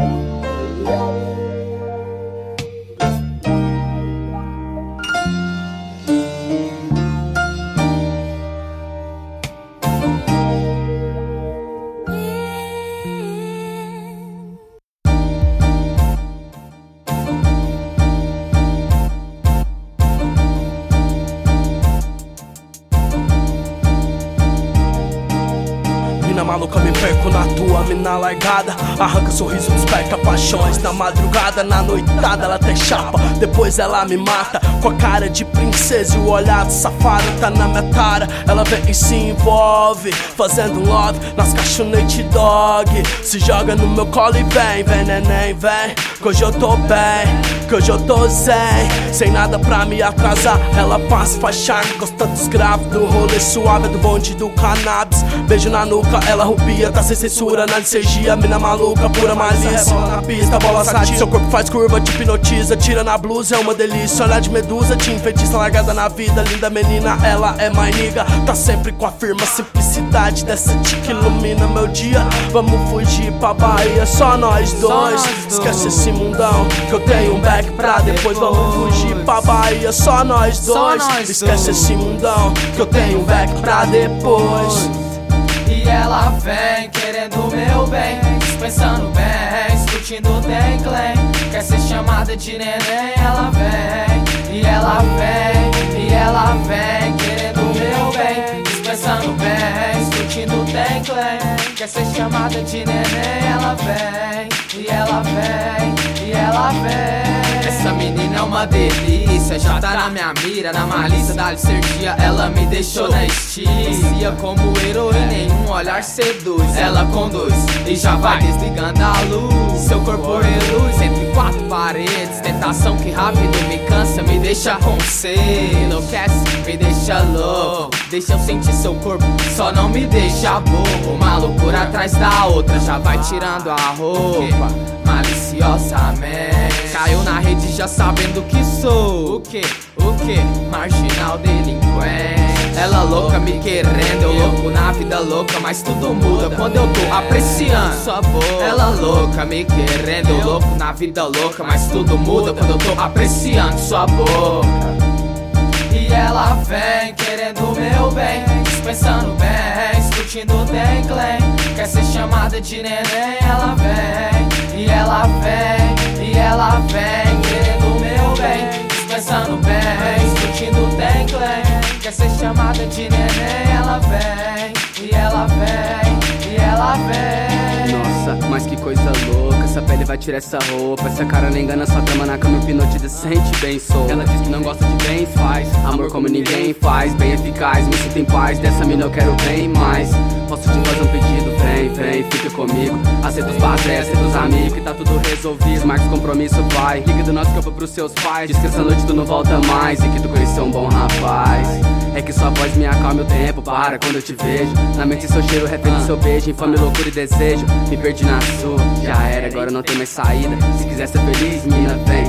Mina maluca, me perco na tua mina largada. Arranca sorriso, desperta paixões Na madrugada, na noitada, ela até chapa Depois ela me mata. Com a cara de princesa e o olhar de safado Tá na minha tara, ela vem e se envolve Fazendo love nas cachonete dog. Se joga no meu colo e vem, vem neném, vem. Que hoje eu tô bem, que hoje eu tô zen. Sem nada pra me atrasar Ela passa faz charme, gosta dos graves Do rolê suave, do bonde do cannabis. Beijo na nuca, ela rubia, tá sem censura Na licergia, mina maluca, pura malícia. Bola na pista, bola sadia Seu corpo faz curva, te hipnotiza Tira na blusa, é uma delícia. Olhar de medusa, te enfeitiça Largada na vida, linda menina Ela é mais niga, tá sempre com a firma Simplicidade dessa tica ilumina meu dia. Vamos fugir pra Bahia, só nós dois. Esquece esse mundão, que eu tenho um back pra depois. Vamos fugir pra Bahia, só nós dois. Esquece esse mundão, que eu tenho um back pra depois E ela vem querendo meu bem, dispensando bens, curtindo tem clem. Quer ser chamada de neném, ela vem. E ela vem, e ela vem querendo meu bem, dispensando bens, curtindo tem clem. Quer ser chamada de neném, ela vem. É uma delícia, já tá na minha mira, na malícia da licergia, ela me deixou na estia. como heroína, em um olhar seduz, ela conduz e já vai desligando a luz. Seu corpo reluz entre quatro paredes, tentação que rápido me cansa, me deixa com sede. Enlouquece, me deixa louco, deixa eu sentir seu corpo, só não me deixa bobo. Uma loucura atrás da outra, já vai tirando a roupa maliciosamente. Caiu na rede já sabendo que sou o que, o que? Marginal delinquente. Ela louca me querendo, eu louco na vida louca, mas tudo muda quando eu tô apreciando sua boca. Ela louca me querendo, eu louco na vida louca, mas tudo muda quando eu tô apreciando sua boca. E ela vem querendo o meu bem, dispensando bens, curtindo clem. Quer ser chamada de neném, ela vem. E ela vem, ela vem querendo meu bem, dispensando bens, curtindo tem clem. Quer ser chamada de neném, ela vem. E ela vem, e ela vem. Nossa, mas que coisa louca. Essa pele vai tirar essa roupa. Essa cara nem engana, sua trama na cama hipnotiza, se sente bem sou. Ela diz que não gosta de bens, faz amor como ninguém faz. Bem eficaz, me sinto em paz. Dessa mina eu quero bem mais. Posso te fazer um pedido? Vem, vem, fica comigo. Aceita os basés, aceita os amigos, que tá tudo resolvido. Marca os compromisso, vai. Liga do nosso campo pros seus pais. Diz que essa noite tu não volta mais e que tu conheceu um bom rapaz. É que sua voz me acalma o tempo, para quando eu te vejo. Na mente seu cheiro, refém seu beijo, infame loucura e desejo. Me perdi na sua, já era, agora não tem mais saída. Se quiser ser feliz, mina, vem.